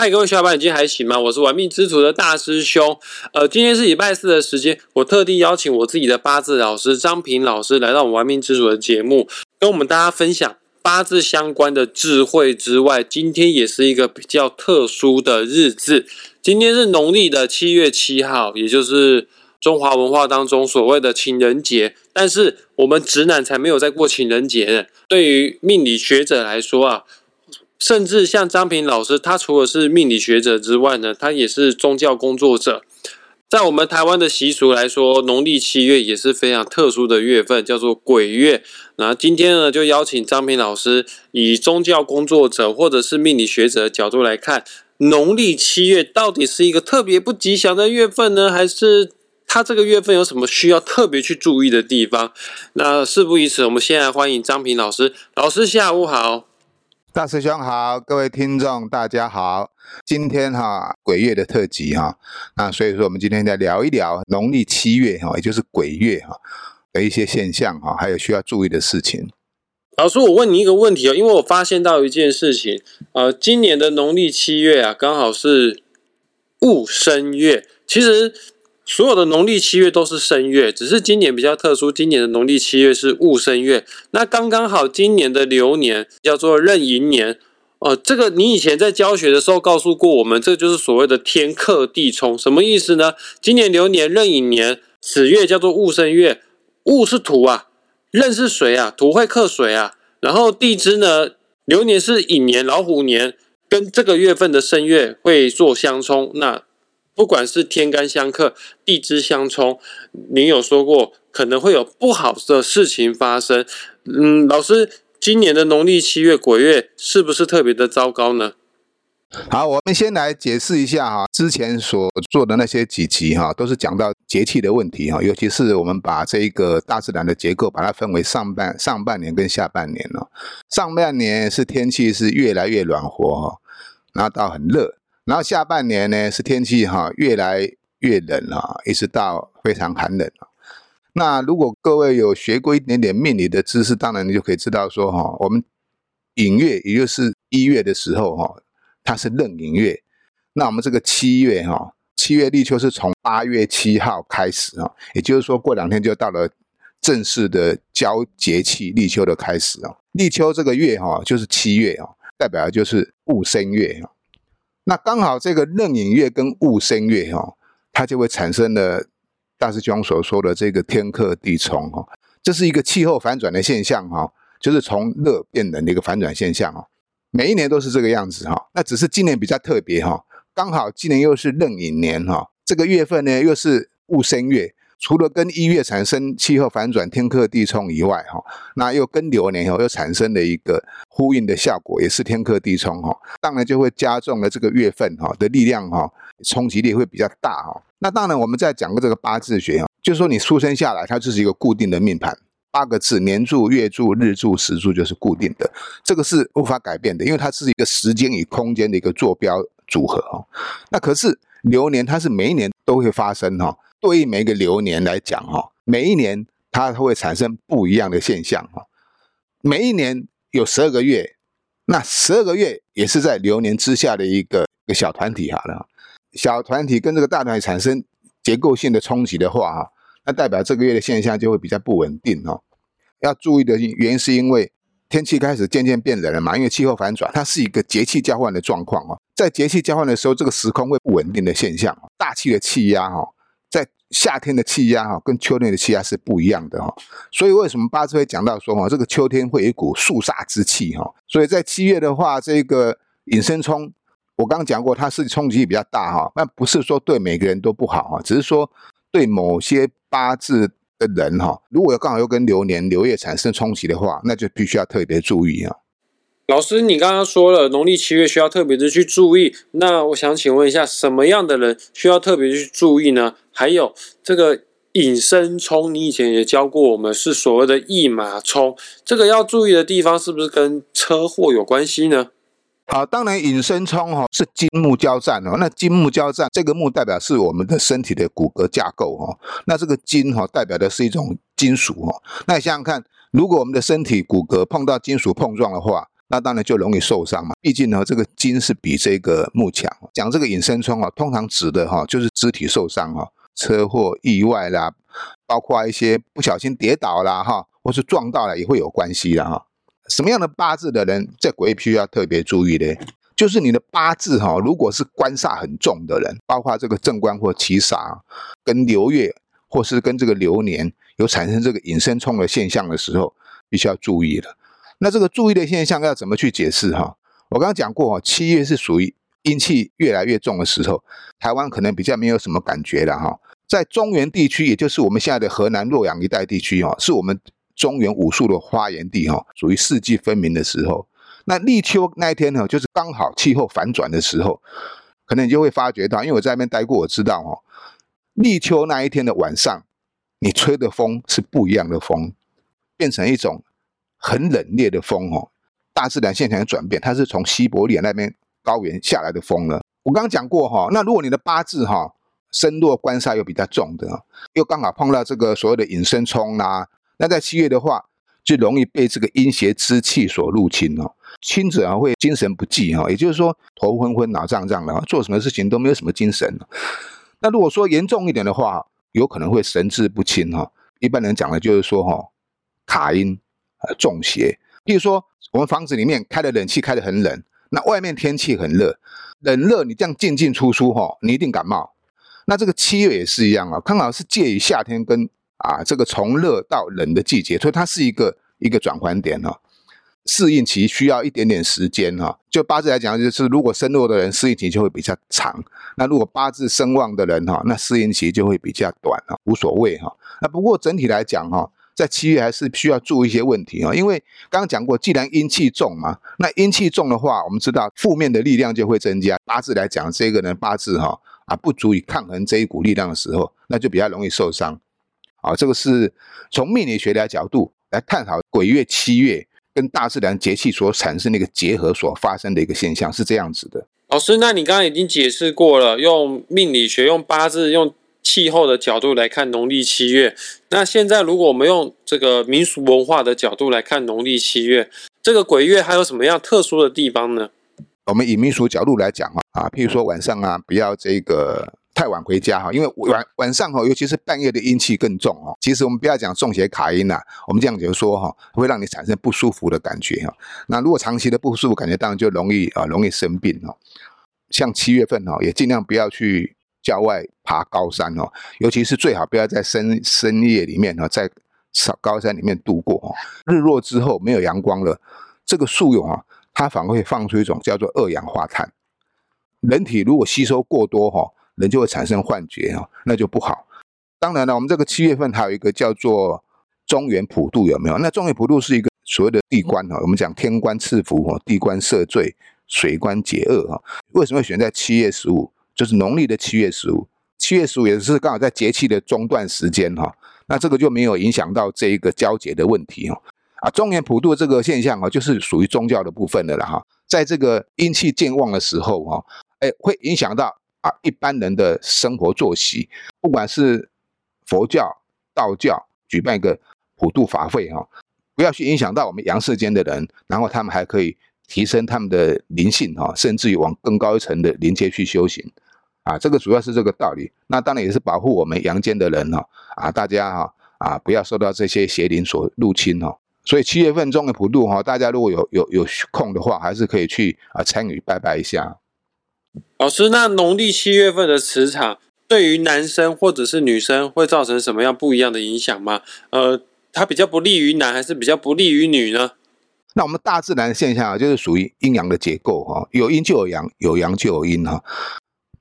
嗨，各位小伙伴，你今天还行吗？我是玩命之徒的大师兄。呃，今天是礼拜四的时间，我特地邀请我自己的八字老师张平老师来到我们玩命之徒的节目，跟我们大家分享八字相关的智慧之外，今天也是一个比较特殊的日子。今天是农历的七月七号，也就是中华文化当中所谓的情人节。但是我们直男才没有在过情人节呢。对于命理学者来说啊。甚至像张平老师，他除了是命理学者之外呢，他也是宗教工作者。在我们台湾的习俗来说，农历七月也是非常特殊的月份，叫做鬼月。那今天呢，就邀请张平老师以宗教工作者或者是命理学者的角度来看，农历七月到底是一个特别不吉祥的月份呢，还是他这个月份有什么需要特别去注意的地方？那事不宜迟，我们先来欢迎张平老师。老师下午好。大师兄好，各位听众大家好。今天哈鬼月的特辑哈，那所以说我们今天来聊一聊农历七月哈，也就是鬼月哈的一些现象哈，还有需要注意的事情。老师，我问你一个问题哦，因为我发现到一件事情，呃，今年的农历七月啊，刚好是戊申月，其实。所有的农历七月都是申月，只是今年比较特殊，今年的农历七月是戊申月。那刚刚好，今年的流年叫做壬寅年。哦，这个你以前在教学的时候告诉过我们，这就是所谓的天克地冲，什么意思呢？今年流年壬寅年，此月叫做戊申月，戊是土啊，壬是水啊，土会克水啊。然后地支呢，流年是寅年老虎年，跟这个月份的申月会做相冲。那不管是天干相克、地支相冲，您有说过可能会有不好的事情发生。嗯，老师，今年的农历七月鬼月是不是特别的糟糕呢？好，我们先来解释一下哈，之前所做的那些几集哈，都是讲到节气的问题哈，尤其是我们把这一个大自然的结构把它分为上半上半年跟下半年哦。上半年是天气是越来越暖和哈，然后到很热。然后下半年呢是天气哈越来越冷了，一直到非常寒冷了。那如果各位有学过一点点命理的知识，当然你就可以知道说哈，我们寅月也就是一月的时候哈，它是壬寅月。那我们这个七月哈，七月立秋是从八月七号开始啊，也就是说过两天就到了正式的交节气立秋的开始啊。立秋这个月哈就是七月啊，代表的就是戊申月。那刚好这个壬寅月跟戊申月哈，它就会产生了大师兄所说的这个天克地冲哈，这是一个气候反转的现象哈，就是从热变冷的一个反转现象哦。每一年都是这个样子哈，那只是今年比较特别哈，刚好今年又是壬寅年哈，这个月份呢又是戊申月。除了跟一月产生气候反转、天克地冲以外，哈，那又跟流年后又产生了一个呼应的效果，也是天克地冲，哈，当然就会加重了这个月份，哈的力量，哈，冲击力会比较大，哈。那当然，我们再讲个这个八字学，哈，就是说你出生下来，它就是一个固定的命盘，八个字，年柱、月柱、日柱、时柱就是固定的，这个是无法改变的，因为它是一个时间与空间的一个坐标组合，哈。那可是流年，它是每一年都会发生，哈。对于每一个流年来讲，哈，每一年它会产生不一样的现象，哈。每一年有十二个月，那十二个月也是在流年之下的一个一个小团体，好了。小团体跟这个大团体产生结构性的冲击的话，哈，那代表这个月的现象就会比较不稳定，哈。要注意的原因是因为天气开始渐渐变冷了嘛，因为气候反转，它是一个节气交换的状况，哦。在节气交换的时候，这个时空会不稳定的现象，大气的气压，哈。夏天的气压哈，跟秋天的气压是不一样的哈，所以为什么八字会讲到说哈，这个秋天会有一股肃杀之气哈，所以在七月的话，这个引申冲，我刚刚讲过，它是冲击比较大哈，那不是说对每个人都不好哈，只是说对某些八字的人哈，如果刚好又跟流年流月产生冲击的话，那就必须要特别注意啊。老师，你刚刚说了农历七月需要特别的去注意，那我想请问一下，什么样的人需要特别去注意呢？还有这个引申冲，你以前也教过我们，是所谓的驿马冲，这个要注意的地方是不是跟车祸有关系呢？好，当然引申冲哈是金木交战哦，那金木交战，这个木代表是我们的身体的骨骼架构哈，那这个金哈代表的是一种金属哈，那你想想看，如果我们的身体骨骼碰到金属碰撞的话，那当然就容易受伤嘛。毕竟呢，这个筋是比这个木强。讲这个隐身冲啊，通常指的哈就是肢体受伤哈，车祸、意外啦，包括一些不小心跌倒啦哈，或是撞到了也会有关系的哈。什么样的八字的人在鬼必须要特别注意呢？就是你的八字哈，如果是官煞很重的人，包括这个正官或七煞，跟流月或是跟这个流年有产生这个隐身冲的现象的时候，必须要注意了。那这个注意的现象要怎么去解释哈？我刚刚讲过哈，七月是属于阴气越来越重的时候，台湾可能比较没有什么感觉了哈。在中原地区，也就是我们现在的河南洛阳一带地区哦，是我们中原武术的发源地哈，属于四季分明的时候。那立秋那一天呢，就是刚好气候反转的时候，可能你就会发觉到，因为我在那边待过，我知道哈，立秋那一天的晚上，你吹的风是不一样的风，变成一种很冷冽的风哦。大自然现象的转变，它是从西伯利亚那边高原下来的风了。我刚刚讲过哈，那如果你的八字哈身弱官煞又比较重的，又刚好碰到这个所谓的隐身冲啦，那在七月的话，就容易被这个阴邪之气所入侵哦。轻者啊会精神不济哈，也就是说头昏昏、脑胀胀的，做什么事情都没有什么精神。那如果说严重一点的话，有可能会神志不清哈。一般人讲的就是说哈，卡阴呃中邪。比如说我们房子里面开的冷气开得很冷，那外面天气很热，冷热你这样进进出出哈，你一定感冒。那这个七月也是一样啊，刚好是介于夏天跟啊这个从热到冷的季节，所以它是一个一个转换点哈。适应期需要一点点时间哈，就八字来讲，就是如果身弱的人适应期就会比较长，那如果八字身旺的人哈，那适应期就会比较短哈，无所谓哈。那不过整体来讲哈，在七月还是需要注意一些问题哈，因为刚刚讲过，既然阴气重嘛，那阴气重的话，我们知道负面的力量就会增加。八字来讲，这个人八字哈啊不足以抗衡这一股力量的时候，那就比较容易受伤。啊，这个是从命理学的角度来探讨鬼月七月。跟大自然节气所产生的一个结合所发生的一个现象是这样子的。老师，那你刚刚已经解释过了，用命理学、用八字、用气候的角度来看农历七月。那现在如果我们用这个民俗文化的角度来看农历七月，这个鬼月还有什么样特殊的地方呢？我们以民俗角度来讲啊，啊，譬如说晚上啊，不要这个。太晚回家哈，因为晚晚上哈，尤其是半夜的阴气更重哦。其实我们不要讲中邪卡阴呐，我们这样就说哈，会让你产生不舒服的感觉哈。那如果长期的不舒服感觉，当然就容易啊，容易生病哦。像七月份哈，也尽量不要去郊外爬高山哦，尤其是最好不要在深深夜里面哈，在高山里面度过哦。日落之后没有阳光了，这个树蛹啊，它反而会放出一种叫做二氧化碳。人体如果吸收过多哈。人就会产生幻觉哈，那就不好。当然了，我们这个七月份还有一个叫做中原普渡，有没有？那中原普渡是一个所谓的地官哈，我们讲天官赐福哈，地官赦罪，水官解厄哈。为什么会选在七月十五？就是农历的七月十五。七月十五也是刚好在节气的中段时间哈，那这个就没有影响到这一个交接的问题哈。啊，中原普渡这个现象啊，就是属于宗教的部分的了哈。在这个阴气渐旺的时候哈，哎，会影响到。啊，一般人的生活作息，不管是佛教、道教举办一个普渡法会哈，不要去影响到我们阳世间的人，然后他们还可以提升他们的灵性哈，甚至于往更高一层的灵界去修行啊，这个主要是这个道理。那当然也是保护我们阳间的人哈啊，大家哈啊不要受到这些邪灵所入侵哈。所以七月份中的普渡哈，大家如果有有有空的话，还是可以去啊参与拜拜一下。老师，那农历七月份的磁场对于男生或者是女生会造成什么样不一样的影响吗？呃，它比较不利于男，还是比较不利于女呢？那我们大自然的现象啊，就是属于阴阳的结构哈，有阴就有阳，有阳就有阴哈。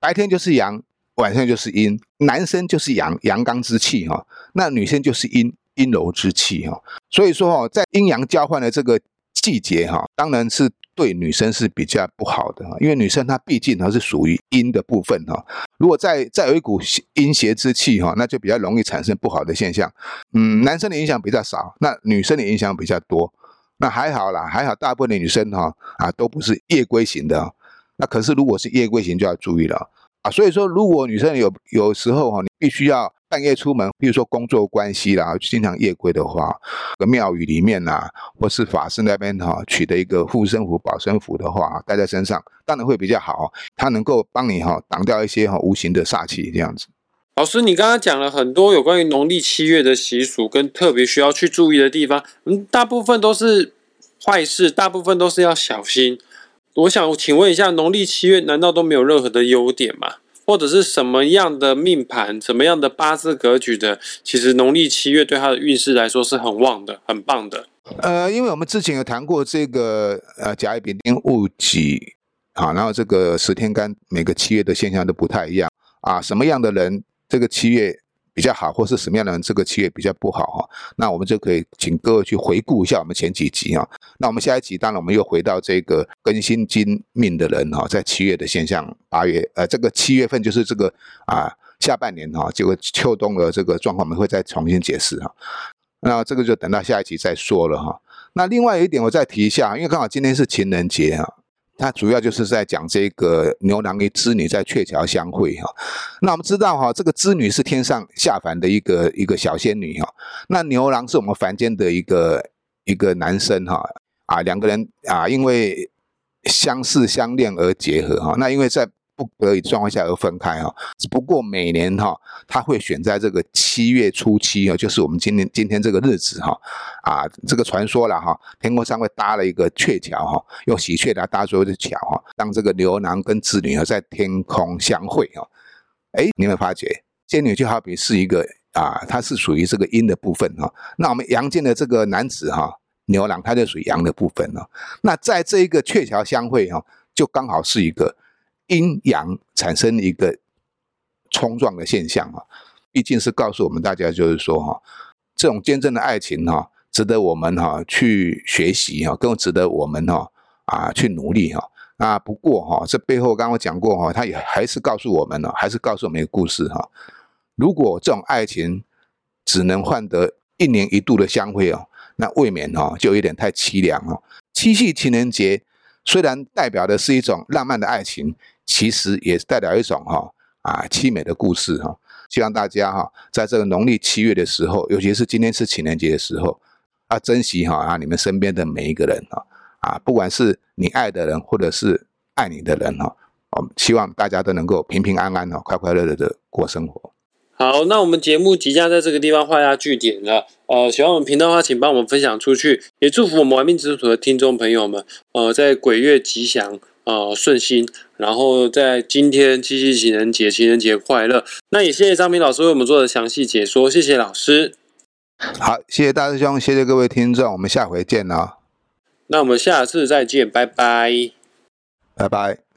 白天就是阳，晚上就是阴。男生就是阳，阳刚之气哈，那女生就是阴，阴柔之气哈。所以说哦，在阴阳交换的这个季节哈，当然是。对女生是比较不好的哈，因为女生她毕竟还是属于阴的部分哈。如果再再有一股阴邪之气哈，那就比较容易产生不好的现象。嗯，男生的影响比较少，那女生的影响比较多。那还好啦，还好大部分的女生哈啊都不是夜归型的。那可是如果是夜归型就要注意了啊。所以说，如果女生有有时候哈，你必须要半夜出门，比如说工作关系啦，经常夜归的话，个庙宇里面呐，或是法师那边哈，取得一个护身符、保身符的话，带在身上，当然会比较好，它能够帮你哈挡掉一些哈无形的煞气，这样子。老师，你刚刚讲了很多有关于农历七月的习俗跟特别需要去注意的地方，嗯，大部分都是坏事，大部分都是要小心。我想请问一下，农历七月难道都没有任何的优点吗？或者是什么样的命盘、什么样的八字格局的，其实农历七月对他的运势来说是很旺的、很棒的。呃，因为我们之前有谈过这个呃甲乙丙丁戊己啊，然后这个十天干每个七月的现象都不太一样啊，什么样的人这个七月？比较好，或是什么样的人这个企业比较不好哈？那我们就可以请各位去回顾一下我们前几集啊。那我们下一集当然我们又回到这个更新金命的人哈，在七月的现象，八月呃这个七月份就是这个啊下半年哈，这个秋冬的这个状况我们会再重新解释哈。那这个就等到下一集再说了哈。那另外一点我再提一下，因为刚好今天是情人节啊。它主要就是在讲这个牛郎与织女在鹊桥相会哈。那我们知道哈，这个织女是天上下凡的一个一个小仙女哈。那牛郎是我们凡间的一个一个男生哈。啊，两个人啊，因为相识相恋而结合哈。那因为在不得已状况下而分开哈，只不过每年哈，他会选在这个七月初七哦，就是我们今天今天这个日子哈，啊，这个传说了哈，天空上会搭了一个鹊桥哈，用喜鹊来搭做的桥哈，让这个牛郎跟织女啊在天空相会哈。哎，你有没有发觉，仙女就好比是一个啊，它是属于这个阴的部分哈，那我们阳间的这个男子哈，牛郎他就属于阳的部分了。那在这一个鹊桥相会哈，就刚好是一个。阴阳产生一个冲撞的现象啊，毕竟是告诉我们大家，就是说哈，这种坚贞的爱情哈，值得我们哈去学习哈，更值得我们哈啊去努力哈。那不过哈，这背后刚刚讲过哈，他也还是告诉我们呢，还是告诉我们一个故事哈。如果这种爱情只能换得一年一度的相会哦，那未免哈就有点太凄凉哦。七夕情人节虽然代表的是一种浪漫的爱情。其实也是代表一种哈啊凄美的故事哈，希望大家哈在这个农历七月的时候，尤其是今天是情人节的时候，啊珍惜哈啊你们身边的每一个人哈啊不管是你爱的人或者是爱你的人哈，我们希望大家都能够平平安安哈快快乐乐的过生活。好，那我们节目即将在这个地方画下句点了。呃，喜欢我们频道的话，请帮我们分享出去，也祝福我们玩命之徒的听众朋友们，呃，在鬼月吉祥。呃，顺心，然后在今天七夕情人节，情人节快乐。那也谢谢张明老师为我们做的详细解说，谢谢老师。好，谢谢大师兄，谢谢各位听众，我们下回见哦。那我们下次再见，拜拜，拜拜。